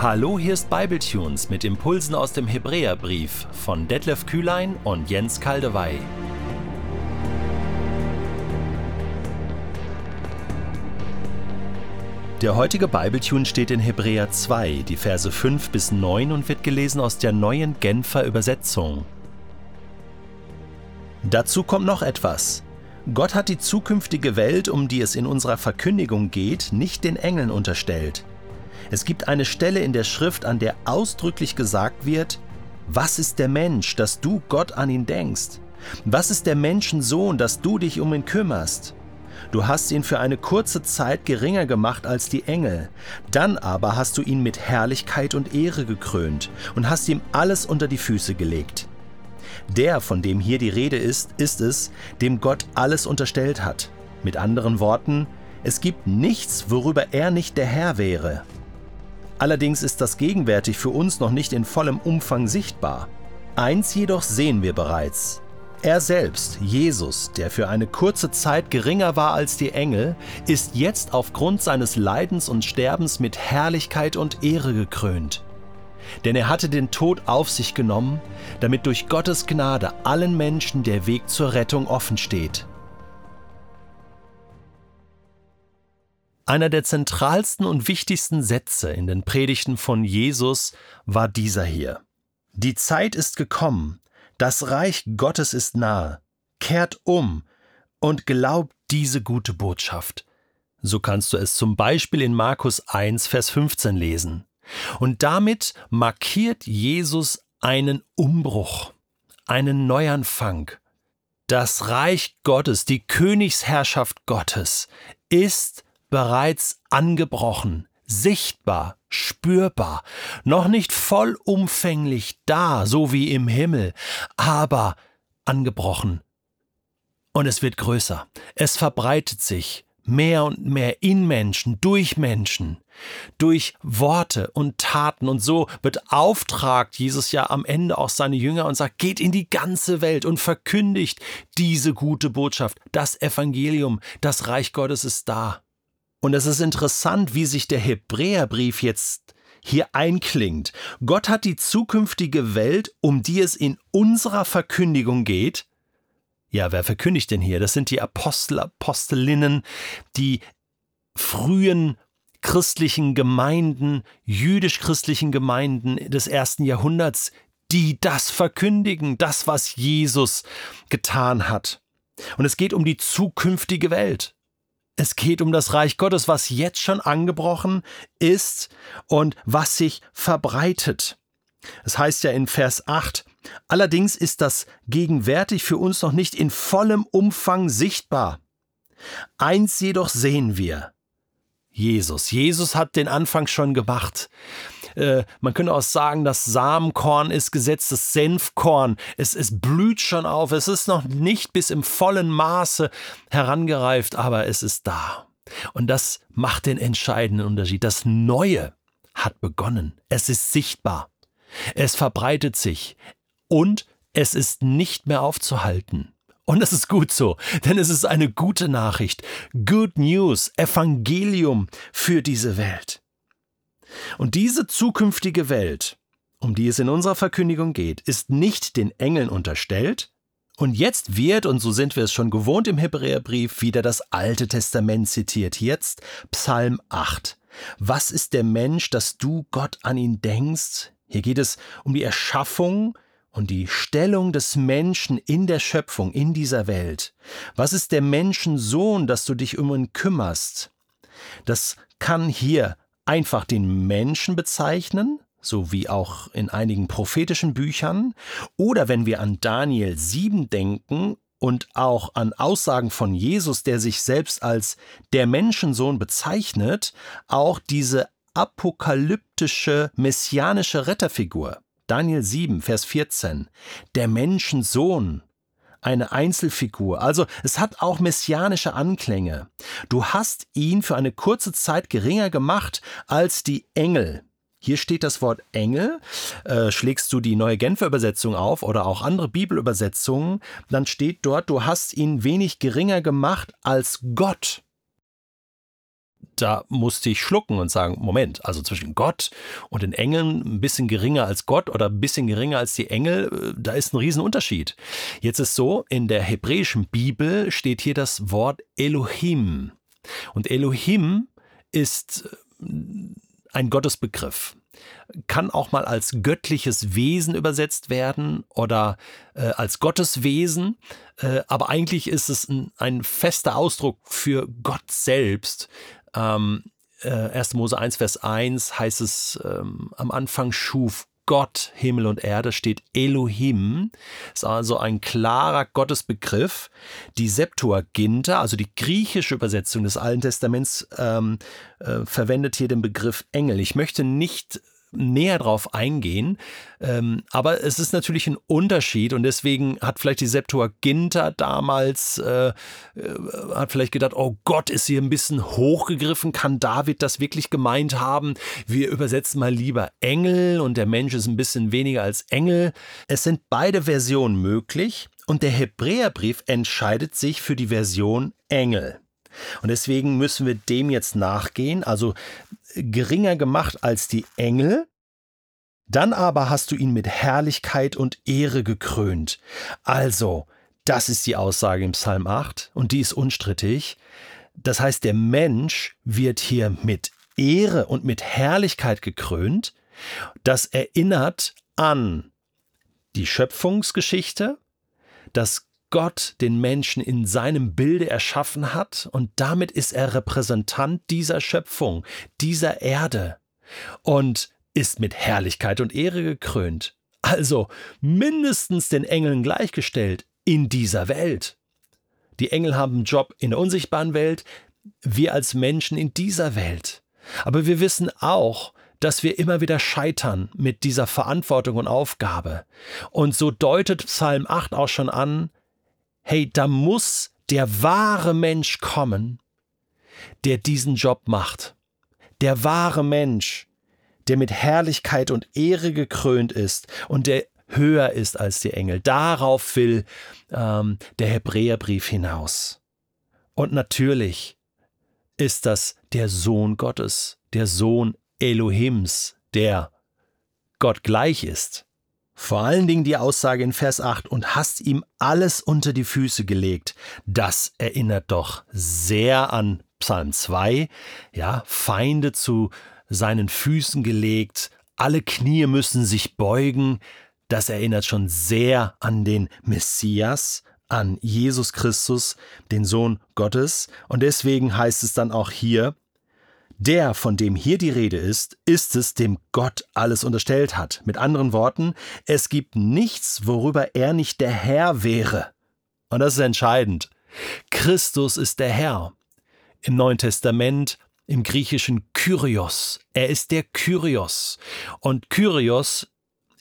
Hallo, hier ist Bibletunes mit Impulsen aus dem Hebräerbrief von Detlef Kühlein und Jens Kaldewey. Der heutige Bibletune steht in Hebräer 2, die Verse 5 bis 9 und wird gelesen aus der neuen Genfer Übersetzung. Dazu kommt noch etwas. Gott hat die zukünftige Welt, um die es in unserer Verkündigung geht, nicht den Engeln unterstellt. Es gibt eine Stelle in der Schrift, an der ausdrücklich gesagt wird, was ist der Mensch, dass du Gott an ihn denkst? Was ist der Menschensohn, dass du dich um ihn kümmerst? Du hast ihn für eine kurze Zeit geringer gemacht als die Engel, dann aber hast du ihn mit Herrlichkeit und Ehre gekrönt und hast ihm alles unter die Füße gelegt. Der, von dem hier die Rede ist, ist es, dem Gott alles unterstellt hat. Mit anderen Worten, es gibt nichts, worüber er nicht der Herr wäre. Allerdings ist das gegenwärtig für uns noch nicht in vollem Umfang sichtbar. Eins jedoch sehen wir bereits. Er selbst, Jesus, der für eine kurze Zeit geringer war als die Engel, ist jetzt aufgrund seines Leidens und Sterbens mit Herrlichkeit und Ehre gekrönt. Denn er hatte den Tod auf sich genommen, damit durch Gottes Gnade allen Menschen der Weg zur Rettung offen steht. Einer der zentralsten und wichtigsten Sätze in den Predigten von Jesus war dieser hier. Die Zeit ist gekommen, das Reich Gottes ist nahe, kehrt um und glaubt diese gute Botschaft. So kannst du es zum Beispiel in Markus 1, Vers 15 lesen. Und damit markiert Jesus einen Umbruch, einen Neuanfang. Das Reich Gottes, die Königsherrschaft Gottes ist bereits angebrochen, sichtbar, spürbar, noch nicht vollumfänglich da, so wie im Himmel, aber angebrochen. Und es wird größer, es verbreitet sich mehr und mehr in Menschen, durch Menschen, durch Worte und Taten. Und so beauftragt Jesus ja am Ende auch seine Jünger und sagt, geht in die ganze Welt und verkündigt diese gute Botschaft, das Evangelium, das Reich Gottes ist da. Und es ist interessant, wie sich der Hebräerbrief jetzt hier einklingt. Gott hat die zukünftige Welt, um die es in unserer Verkündigung geht. Ja, wer verkündigt denn hier? Das sind die Apostel, Apostelinnen, die frühen christlichen Gemeinden, jüdisch-christlichen Gemeinden des ersten Jahrhunderts, die das verkündigen, das, was Jesus getan hat. Und es geht um die zukünftige Welt. Es geht um das Reich Gottes, was jetzt schon angebrochen ist und was sich verbreitet. Es heißt ja in Vers 8, allerdings ist das gegenwärtig für uns noch nicht in vollem Umfang sichtbar. Eins jedoch sehen wir. Jesus. Jesus hat den Anfang schon gemacht. Äh, man könnte auch sagen, das Samenkorn ist gesetzt, das Senfkorn. Es, es blüht schon auf. Es ist noch nicht bis im vollen Maße herangereift, aber es ist da. Und das macht den entscheidenden Unterschied. Das Neue hat begonnen. Es ist sichtbar. Es verbreitet sich. Und es ist nicht mehr aufzuhalten. Und es ist gut so, denn es ist eine gute Nachricht. Good News, Evangelium für diese Welt. Und diese zukünftige Welt, um die es in unserer Verkündigung geht, ist nicht den Engeln unterstellt, und jetzt wird, und so sind wir es schon gewohnt im Hebräerbrief, wieder das Alte Testament zitiert. Jetzt Psalm 8. Was ist der Mensch, dass du Gott an ihn denkst? Hier geht es um die Erschaffung und die Stellung des Menschen in der Schöpfung, in dieser Welt. Was ist der Menschensohn, dass du dich um ihn kümmerst? Das kann hier einfach den Menschen bezeichnen, so wie auch in einigen prophetischen Büchern, oder wenn wir an Daniel 7 denken und auch an Aussagen von Jesus, der sich selbst als der Menschensohn bezeichnet, auch diese apokalyptische messianische Retterfigur. Daniel 7, Vers 14. Der Menschensohn eine Einzelfigur. Also es hat auch messianische Anklänge. Du hast ihn für eine kurze Zeit geringer gemacht als die Engel. Hier steht das Wort Engel. Äh, schlägst du die neue Genfer Übersetzung auf oder auch andere Bibelübersetzungen, dann steht dort, du hast ihn wenig geringer gemacht als Gott. Da musste ich schlucken und sagen, Moment, also zwischen Gott und den Engeln ein bisschen geringer als Gott oder ein bisschen geringer als die Engel, äh, da ist ein Riesenunterschied. Jetzt ist so, in der hebräischen Bibel steht hier das Wort Elohim. Und Elohim ist äh, ein Gottesbegriff kann auch mal als göttliches Wesen übersetzt werden oder äh, als Gotteswesen, äh, aber eigentlich ist es ein, ein, fester Ausdruck für Gott selbst. Ähm, äh, 1. Mose 1, Vers 1 heißt es, ähm, am Anfang schuf Gott Himmel und Erde steht Elohim, ist also ein klarer Gottesbegriff. Die Septuaginta, also die griechische Übersetzung des Alten Testaments, ähm, äh, verwendet hier den Begriff Engel. Ich möchte nicht näher drauf eingehen. Ähm, aber es ist natürlich ein Unterschied und deswegen hat vielleicht die Septuaginta damals, äh, äh, hat vielleicht gedacht, oh Gott, ist hier ein bisschen hochgegriffen, kann David das wirklich gemeint haben? Wir übersetzen mal lieber Engel und der Mensch ist ein bisschen weniger als Engel. Es sind beide Versionen möglich und der Hebräerbrief entscheidet sich für die Version Engel. Und deswegen müssen wir dem jetzt nachgehen. Also geringer gemacht als die Engel, dann aber hast du ihn mit Herrlichkeit und Ehre gekrönt. Also, das ist die Aussage im Psalm 8 und die ist unstrittig. Das heißt, der Mensch wird hier mit Ehre und mit Herrlichkeit gekrönt. Das erinnert an die Schöpfungsgeschichte, dass Gott den Menschen in seinem Bilde erschaffen hat und damit ist er Repräsentant dieser Schöpfung, dieser Erde und ist mit Herrlichkeit und Ehre gekrönt. Also mindestens den Engeln gleichgestellt in dieser Welt. Die Engel haben einen Job in der unsichtbaren Welt, wir als Menschen in dieser Welt. Aber wir wissen auch, dass wir immer wieder scheitern mit dieser Verantwortung und Aufgabe. Und so deutet Psalm 8 auch schon an, hey, da muss der wahre Mensch kommen, der diesen Job macht. Der wahre Mensch, der mit Herrlichkeit und Ehre gekrönt ist und der höher ist als die Engel. Darauf will ähm, der Hebräerbrief hinaus. Und natürlich ist das der Sohn Gottes, der Sohn Elohims, der Gott gleich ist. Vor allen Dingen die Aussage in Vers 8 und hast ihm alles unter die Füße gelegt. Das erinnert doch sehr an Psalm 2. Ja, Feinde zu seinen Füßen gelegt, alle Knie müssen sich beugen. Das erinnert schon sehr an den Messias, an Jesus Christus, den Sohn Gottes. Und deswegen heißt es dann auch hier, der, von dem hier die Rede ist, ist es, dem Gott alles unterstellt hat. Mit anderen Worten, es gibt nichts, worüber er nicht der Herr wäre. Und das ist entscheidend. Christus ist der Herr. Im Neuen Testament, im griechischen Kyrios. Er ist der Kyrios. Und Kyrios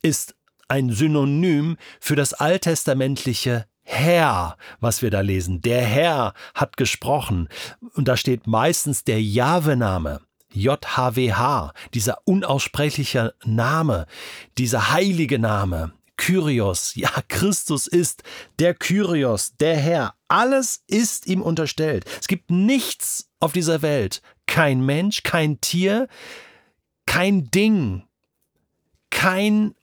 ist ein Synonym für das alttestamentliche Herr, was wir da lesen. Der Herr hat gesprochen. Und da steht meistens der Jahwe-Name. JHWH, dieser unaussprechliche Name, dieser heilige Name, Kyrios, ja, Christus ist der Kyrios, der Herr. Alles ist ihm unterstellt. Es gibt nichts auf dieser Welt, kein Mensch, kein Tier, kein Ding, kein,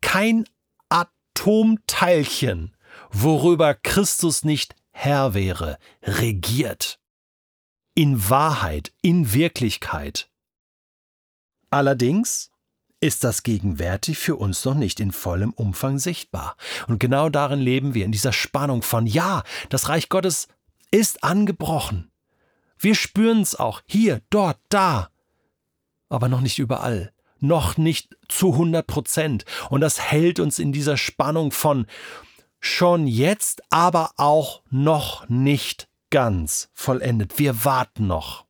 kein Atomteilchen, worüber Christus nicht Herr wäre, regiert. In Wahrheit, in Wirklichkeit. Allerdings ist das gegenwärtig für uns noch nicht in vollem Umfang sichtbar. Und genau darin leben wir, in dieser Spannung von, ja, das Reich Gottes ist angebrochen. Wir spüren es auch, hier, dort, da, aber noch nicht überall, noch nicht zu 100 Prozent. Und das hält uns in dieser Spannung von, schon jetzt, aber auch noch nicht ganz vollendet. Wir warten noch.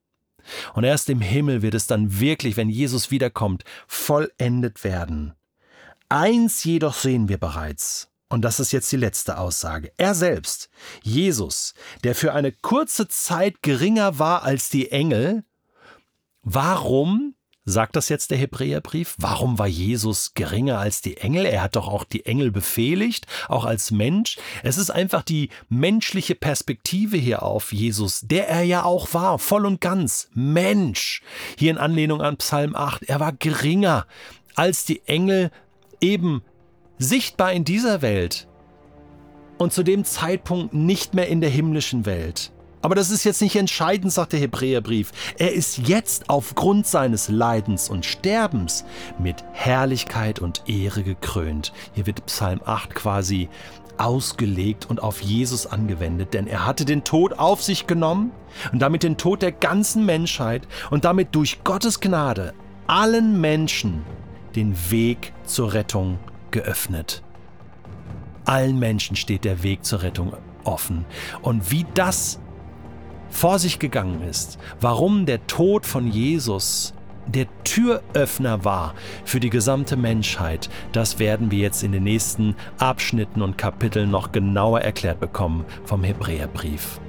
Und erst im Himmel wird es dann wirklich, wenn Jesus wiederkommt, vollendet werden. Eins jedoch sehen wir bereits, und das ist jetzt die letzte Aussage. Er selbst, Jesus, der für eine kurze Zeit geringer war als die Engel, warum Sagt das jetzt der Hebräerbrief? Warum war Jesus geringer als die Engel? Er hat doch auch die Engel befehligt, auch als Mensch. Es ist einfach die menschliche Perspektive hier auf Jesus, der er ja auch war, voll und ganz Mensch. Hier in Anlehnung an Psalm 8, er war geringer als die Engel, eben sichtbar in dieser Welt und zu dem Zeitpunkt nicht mehr in der himmlischen Welt. Aber das ist jetzt nicht entscheidend, sagt der Hebräerbrief. Er ist jetzt aufgrund seines Leidens und Sterbens mit Herrlichkeit und Ehre gekrönt. Hier wird Psalm 8 quasi ausgelegt und auf Jesus angewendet, denn er hatte den Tod auf sich genommen und damit den Tod der ganzen Menschheit und damit durch Gottes Gnade allen Menschen den Weg zur Rettung geöffnet. Allen Menschen steht der Weg zur Rettung offen. Und wie das vor sich gegangen ist, warum der Tod von Jesus der Türöffner war für die gesamte Menschheit, das werden wir jetzt in den nächsten Abschnitten und Kapiteln noch genauer erklärt bekommen vom Hebräerbrief.